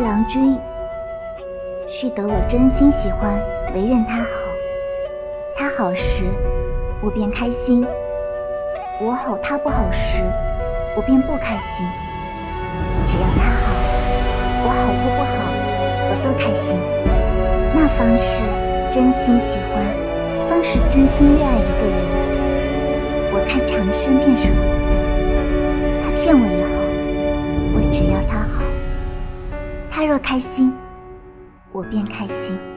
郎君，须得我真心喜欢，唯愿他好。他好时，我便开心；我好他不好时，我便不开心。只要他好，我好或不好，我都开心。那方是真心喜欢，方是真心热爱一个人。我看长生便是如此。他骗我也好，我只要他。若开心，我便开心。